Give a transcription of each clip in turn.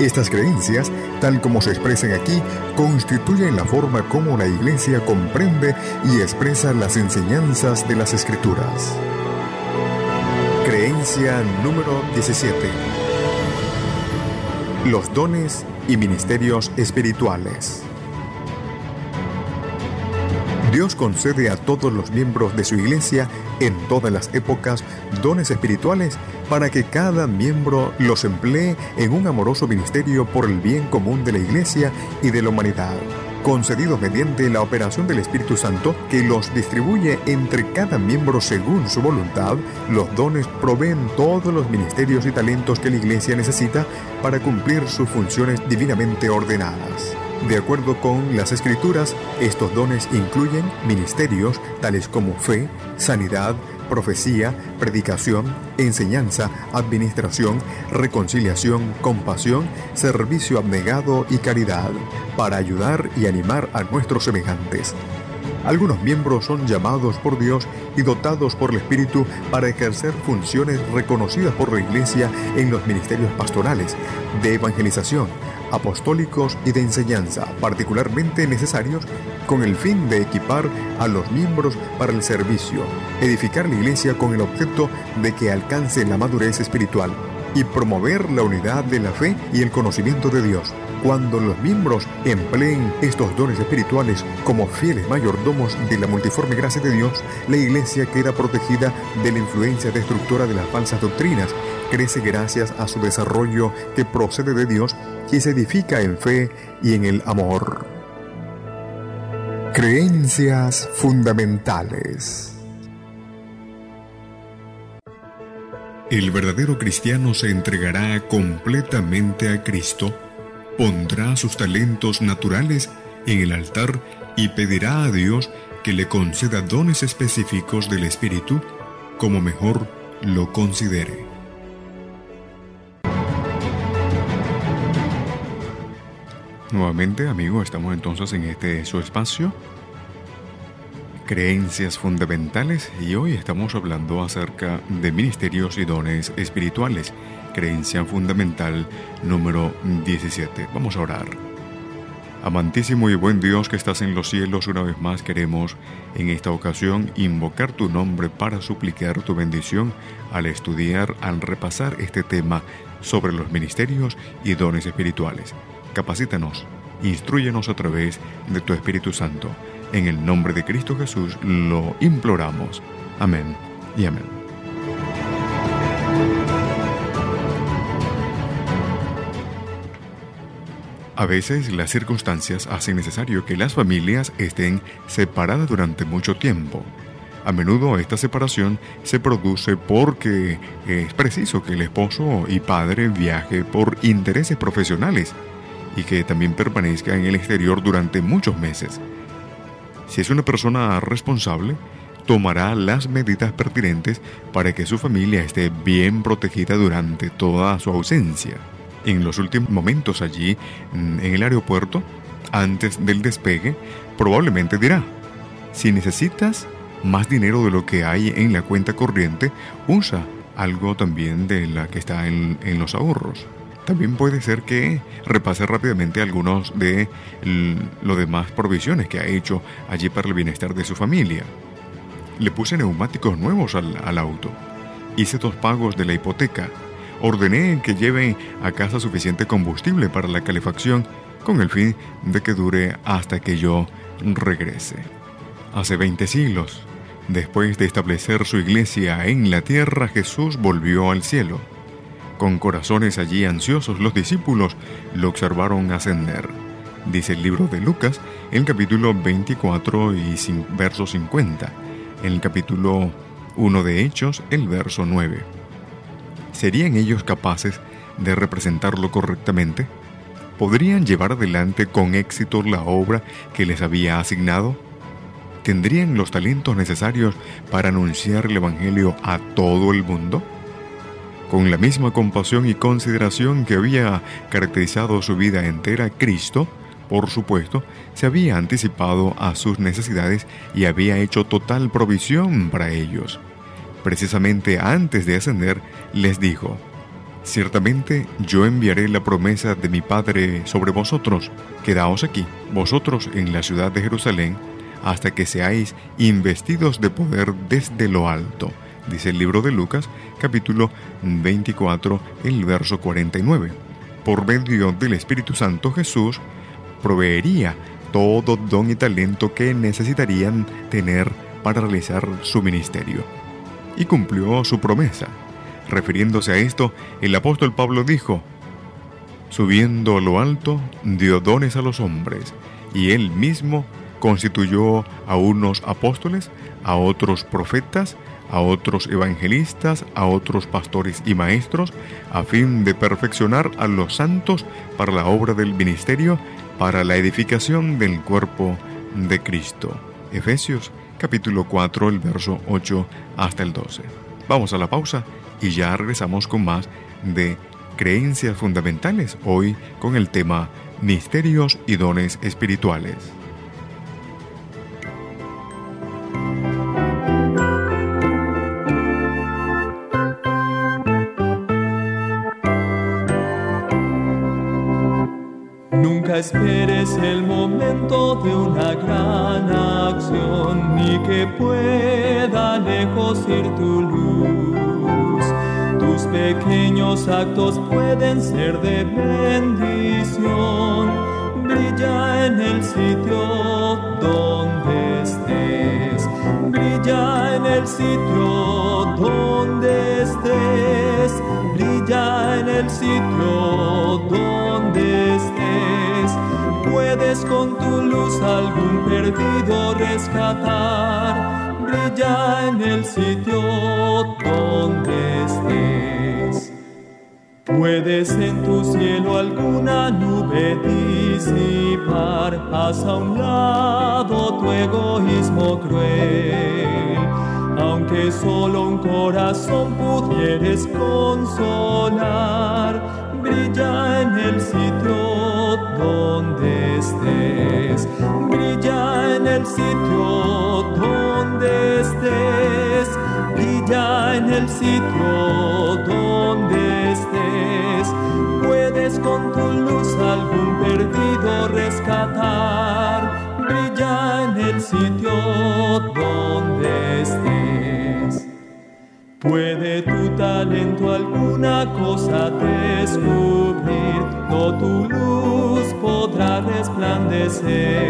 estas creencias, tal como se expresan aquí, constituyen la forma como la Iglesia comprende y expresa las enseñanzas de las Escrituras. Creencia número 17. Los dones y ministerios espirituales. Dios concede a todos los miembros de su iglesia en todas las épocas dones espirituales para que cada miembro los emplee en un amoroso ministerio por el bien común de la iglesia y de la humanidad concedidos mediante la operación del Espíritu Santo que los distribuye entre cada miembro según su voluntad, los dones proveen todos los ministerios y talentos que la Iglesia necesita para cumplir sus funciones divinamente ordenadas. De acuerdo con las escrituras, estos dones incluyen ministerios tales como fe, sanidad, profecía, predicación, enseñanza, administración, reconciliación, compasión, servicio abnegado y caridad, para ayudar y animar a nuestros semejantes. Algunos miembros son llamados por Dios y dotados por el Espíritu para ejercer funciones reconocidas por la Iglesia en los ministerios pastorales, de evangelización, apostólicos y de enseñanza, particularmente necesarios con el fin de equipar a los miembros para el servicio, edificar la iglesia con el objeto de que alcance la madurez espiritual y promover la unidad de la fe y el conocimiento de Dios. Cuando los miembros empleen estos dones espirituales como fieles mayordomos de la multiforme gracia de Dios, la iglesia queda protegida de la influencia destructora de las falsas doctrinas, crece gracias a su desarrollo que procede de Dios y se edifica en fe y en el amor. Creencias fundamentales. El verdadero cristiano se entregará completamente a Cristo, pondrá sus talentos naturales en el altar y pedirá a Dios que le conceda dones específicos del Espíritu como mejor lo considere. Nuevamente, amigo, estamos entonces en este su espacio creencias fundamentales y hoy estamos hablando acerca de ministerios y dones espirituales. Creencia fundamental número 17. Vamos a orar. Amantísimo y buen Dios que estás en los cielos, una vez más queremos en esta ocasión invocar tu nombre para suplicar tu bendición al estudiar, al repasar este tema sobre los ministerios y dones espirituales. Capacítanos, instruyenos a través de tu Espíritu Santo en el nombre de Cristo Jesús lo imploramos. Amén y amén. A veces las circunstancias hacen necesario que las familias estén separadas durante mucho tiempo. A menudo esta separación se produce porque es preciso que el esposo y padre viaje por intereses profesionales y que también permanezca en el exterior durante muchos meses. Si es una persona responsable, tomará las medidas pertinentes para que su familia esté bien protegida durante toda su ausencia. En los últimos momentos allí, en el aeropuerto, antes del despegue, probablemente dirá, si necesitas más dinero de lo que hay en la cuenta corriente, usa algo también de la que está en, en los ahorros. También puede ser que repase rápidamente algunos de los demás provisiones que ha hecho allí para el bienestar de su familia. Le puse neumáticos nuevos al, al auto. Hice dos pagos de la hipoteca. Ordené que lleven a casa suficiente combustible para la calefacción con el fin de que dure hasta que yo regrese. Hace 20 siglos, después de establecer su iglesia en la tierra, Jesús volvió al cielo con corazones allí ansiosos, los discípulos lo observaron ascender. Dice el libro de Lucas, el capítulo 24 y verso 50. En el capítulo 1 de Hechos, el verso 9. ¿Serían ellos capaces de representarlo correctamente? ¿Podrían llevar adelante con éxito la obra que les había asignado? ¿Tendrían los talentos necesarios para anunciar el Evangelio a todo el mundo? Con la misma compasión y consideración que había caracterizado su vida entera, Cristo, por supuesto, se había anticipado a sus necesidades y había hecho total provisión para ellos. Precisamente antes de ascender, les dijo, Ciertamente yo enviaré la promesa de mi Padre sobre vosotros. Quedaos aquí, vosotros en la ciudad de Jerusalén, hasta que seáis investidos de poder desde lo alto dice el libro de Lucas, capítulo 24, el verso 49. Por medio del Espíritu Santo Jesús proveería todo don y talento que necesitarían tener para realizar su ministerio. Y cumplió su promesa. Refiriéndose a esto, el apóstol Pablo dijo, Subiendo a lo alto, dio dones a los hombres, y él mismo constituyó a unos apóstoles, a otros profetas, a otros evangelistas, a otros pastores y maestros, a fin de perfeccionar a los santos para la obra del ministerio, para la edificación del cuerpo de Cristo. Efesios capítulo 4, el verso 8 hasta el 12. Vamos a la pausa y ya regresamos con más de creencias fundamentales, hoy con el tema Misterios y dones espirituales. Actos pueden ser de bendición. Brilla en el sitio donde estés. Brilla en el sitio donde estés. Brilla en el sitio donde estés puedes con tu luz algún perdido rescatar, brilla en el sitio donde estés. Puedes en tu cielo alguna nube disipar, haz a un lado tu egoísmo cruel. Aunque solo un corazón pudieres consolar, brilla en el sitio donde estés, brilla en el sitio donde estés, brilla en el sitio Tu talento alguna cosa descubrir, no tu luz podrá resplandecer.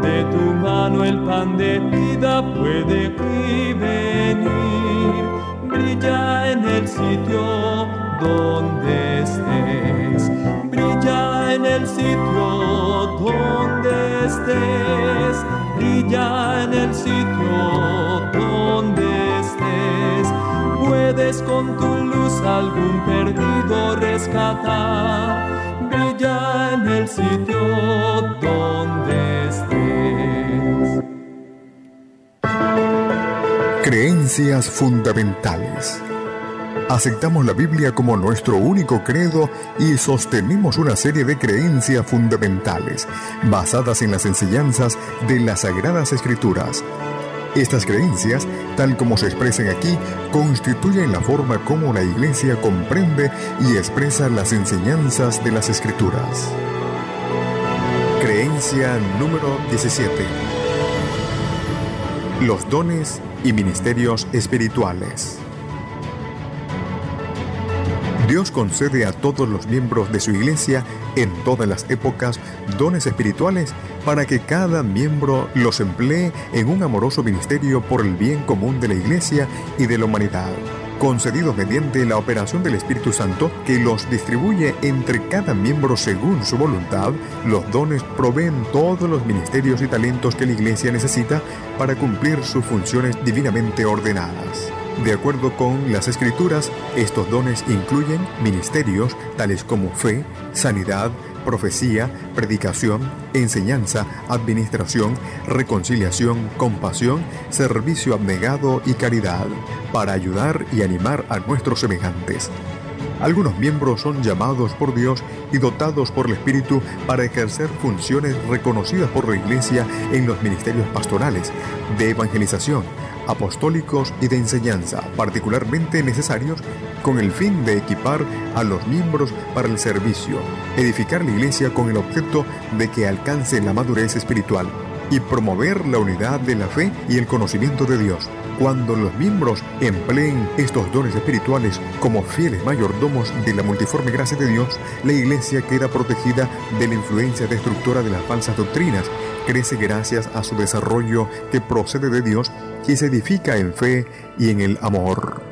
De tu mano el pan de vida puede venir, brilla en el sitio donde estés, brilla en el sitio donde estés, brilla en el sitio donde con tu luz algún perdido rescatar. Brilla en el sitio donde estés. Creencias fundamentales. Aceptamos la Biblia como nuestro único credo y sostenemos una serie de creencias fundamentales basadas en las enseñanzas de las Sagradas Escrituras estas creencias, tal como se expresan aquí, constituyen la forma como la Iglesia comprende y expresa las enseñanzas de las Escrituras. Creencia número 17. Los dones y ministerios espirituales. Dios concede a todos los miembros de su iglesia en todas las épocas dones espirituales para que cada miembro los emplee en un amoroso ministerio por el bien común de la iglesia y de la humanidad, concedidos mediante la operación del Espíritu Santo que los distribuye entre cada miembro según su voluntad, los dones proveen todos los ministerios y talentos que la iglesia necesita para cumplir sus funciones divinamente ordenadas. De acuerdo con las escrituras, estos dones incluyen ministerios tales como fe, sanidad, profecía, predicación, enseñanza, administración, reconciliación, compasión, servicio abnegado y caridad, para ayudar y animar a nuestros semejantes. Algunos miembros son llamados por Dios y dotados por el Espíritu para ejercer funciones reconocidas por la Iglesia en los ministerios pastorales, de evangelización, apostólicos y de enseñanza, particularmente necesarios con el fin de equipar a los miembros para el servicio, edificar la iglesia con el objeto de que alcance la madurez espiritual y promover la unidad de la fe y el conocimiento de Dios. Cuando los miembros empleen estos dones espirituales como fieles mayordomos de la multiforme gracia de Dios, la iglesia queda protegida de la influencia destructora de las falsas doctrinas, crece gracias a su desarrollo que procede de Dios y se edifica en fe y en el amor.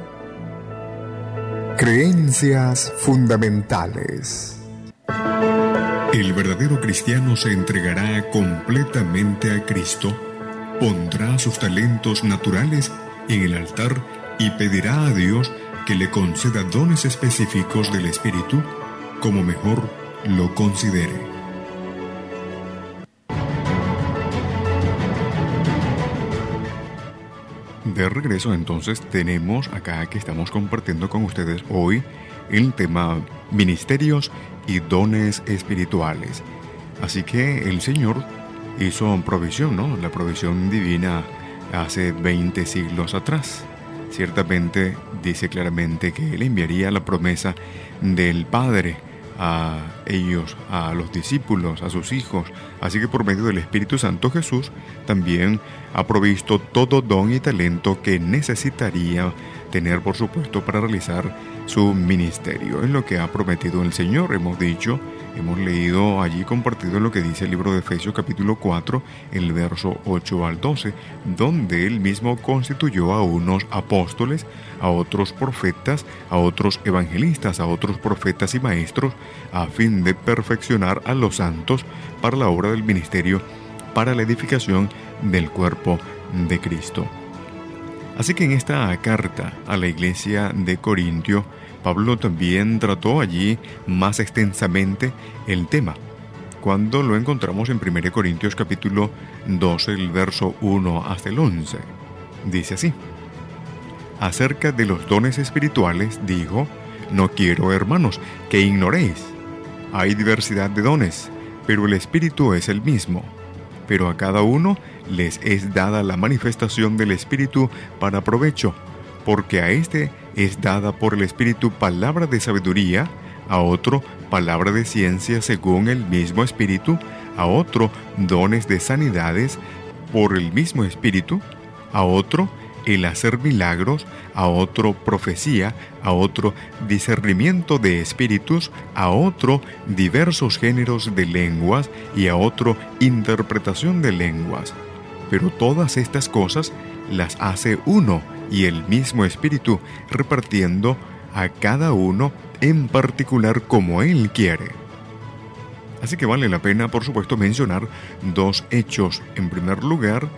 Creencias fundamentales. El verdadero cristiano se entregará completamente a Cristo, pondrá sus talentos naturales en el altar y pedirá a Dios que le conceda dones específicos del Espíritu como mejor lo considere. De regreso entonces tenemos acá que estamos compartiendo con ustedes hoy el tema ministerios y dones espirituales. Así que el Señor hizo provisión, ¿no? La provisión divina hace 20 siglos atrás. Ciertamente dice claramente que Él enviaría la promesa del Padre a ellos, a los discípulos, a sus hijos. Así que por medio del Espíritu Santo Jesús también ha provisto todo don y talento que necesitaría tener, por supuesto, para realizar su ministerio. Es lo que ha prometido el Señor, hemos dicho Hemos leído allí compartido lo que dice el libro de Efesios capítulo 4, el verso 8 al 12, donde él mismo constituyó a unos apóstoles, a otros profetas, a otros evangelistas, a otros profetas y maestros, a fin de perfeccionar a los santos para la obra del ministerio, para la edificación del cuerpo de Cristo. Así que en esta carta a la iglesia de Corintio, Pablo también trató allí más extensamente el tema, cuando lo encontramos en 1 Corintios capítulo 12, el verso 1 hasta el 11. Dice así, acerca de los dones espirituales, dijo, no quiero, hermanos, que ignoréis. Hay diversidad de dones, pero el Espíritu es el mismo. Pero a cada uno les es dada la manifestación del Espíritu para provecho, porque a éste es dada por el Espíritu palabra de sabiduría, a otro palabra de ciencia según el mismo Espíritu, a otro dones de sanidades por el mismo Espíritu, a otro el hacer milagros, a otro profecía, a otro discernimiento de espíritus, a otro diversos géneros de lenguas y a otro interpretación de lenguas. Pero todas estas cosas las hace uno y el mismo espíritu, repartiendo a cada uno en particular como él quiere. Así que vale la pena, por supuesto, mencionar dos hechos. En primer lugar,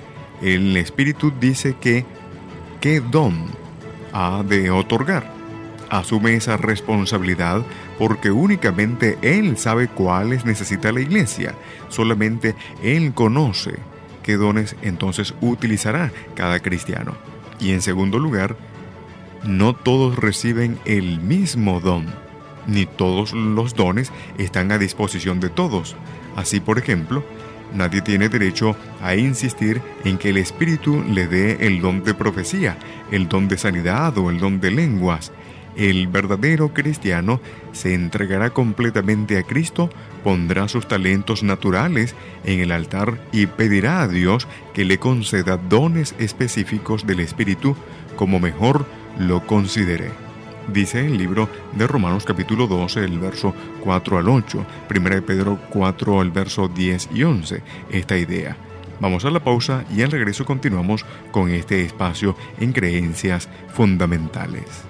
el Espíritu dice que qué don ha de otorgar. Asume esa responsabilidad porque únicamente Él sabe cuáles necesita la iglesia. Solamente Él conoce qué dones entonces utilizará cada cristiano. Y en segundo lugar, no todos reciben el mismo don, ni todos los dones están a disposición de todos. Así, por ejemplo, Nadie tiene derecho a insistir en que el Espíritu le dé el don de profecía, el don de sanidad o el don de lenguas. El verdadero cristiano se entregará completamente a Cristo, pondrá sus talentos naturales en el altar y pedirá a Dios que le conceda dones específicos del Espíritu como mejor lo considere dice el libro de Romanos capítulo 12, el verso 4 al 8, 1 de Pedro 4, el verso 10 y 11, esta idea. Vamos a la pausa y al regreso continuamos con este espacio en creencias fundamentales.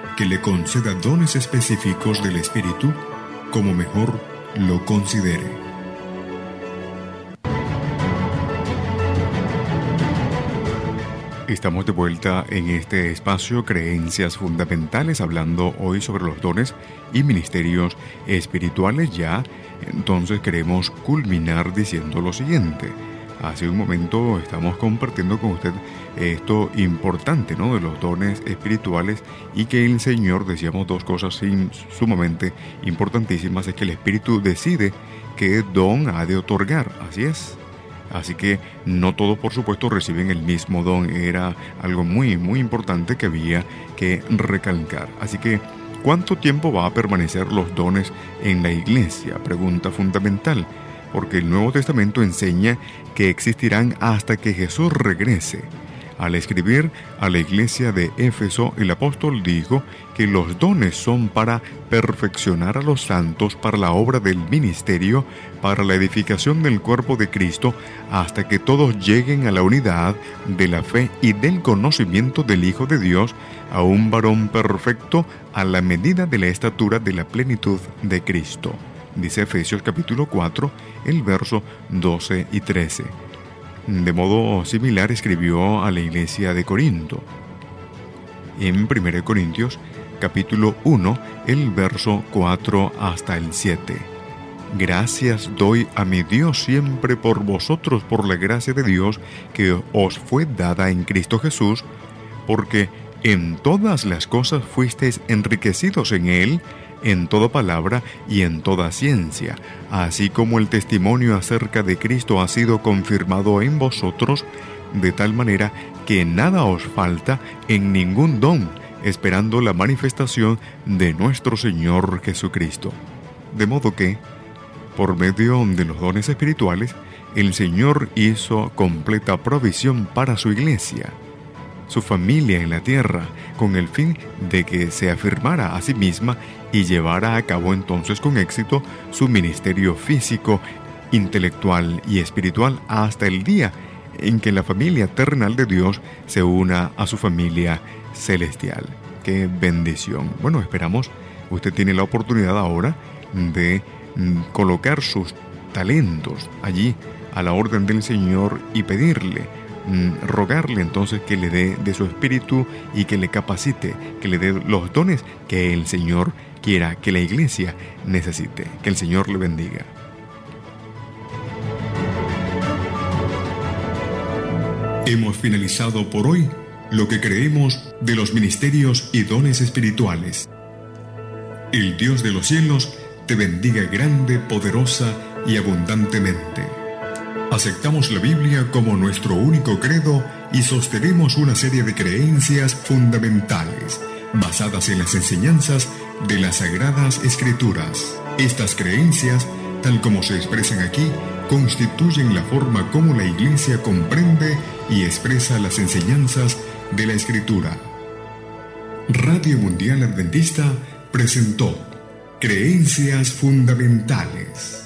que le conceda dones específicos del Espíritu como mejor lo considere. Estamos de vuelta en este espacio Creencias Fundamentales, hablando hoy sobre los dones y ministerios espirituales. Ya entonces queremos culminar diciendo lo siguiente. Hace un momento estamos compartiendo con usted esto importante, ¿no? De los dones espirituales y que el Señor, decíamos dos cosas sumamente importantísimas, es que el Espíritu decide qué don ha de otorgar, así es. Así que no todos, por supuesto, reciben el mismo don. Era algo muy, muy importante que había que recalcar. Así que, ¿cuánto tiempo va a permanecer los dones en la iglesia? Pregunta fundamental. Porque el Nuevo Testamento enseña que existirán hasta que Jesús regrese. Al escribir a la iglesia de Éfeso, el apóstol dijo que los dones son para perfeccionar a los santos para la obra del ministerio, para la edificación del cuerpo de Cristo, hasta que todos lleguen a la unidad de la fe y del conocimiento del Hijo de Dios, a un varón perfecto a la medida de la estatura de la plenitud de Cristo. Dice Efesios capítulo 4, el verso 12 y 13. De modo similar escribió a la iglesia de Corinto. En 1 Corintios capítulo 1, el verso 4 hasta el 7. Gracias doy a mi Dios siempre por vosotros, por la gracia de Dios que os fue dada en Cristo Jesús, porque en todas las cosas fuisteis enriquecidos en él, en toda palabra y en toda ciencia, así como el testimonio acerca de Cristo ha sido confirmado en vosotros, de tal manera que nada os falta en ningún don, esperando la manifestación de nuestro Señor Jesucristo. De modo que, por medio de los dones espirituales, el Señor hizo completa provisión para su iglesia, su familia en la tierra, con el fin de que se afirmara a sí misma y llevara a cabo entonces con éxito su ministerio físico, intelectual y espiritual hasta el día en que la familia terrenal de Dios se una a su familia celestial. ¡Qué bendición! Bueno, esperamos, usted tiene la oportunidad ahora de mm, colocar sus talentos allí a la orden del Señor y pedirle, mm, rogarle entonces que le dé de su espíritu y que le capacite, que le dé los dones que el Señor quiera, que la iglesia necesite. Que el Señor le bendiga. Hemos finalizado por hoy lo que creemos de los ministerios y dones espirituales. El Dios de los cielos te bendiga grande, poderosa y abundantemente. Aceptamos la Biblia como nuestro único credo y sostenemos una serie de creencias fundamentales basadas en las enseñanzas de las Sagradas Escrituras. Estas creencias, tal como se expresan aquí, constituyen la forma como la Iglesia comprende y expresa las enseñanzas de la Escritura. Radio Mundial Adventista presentó Creencias Fundamentales.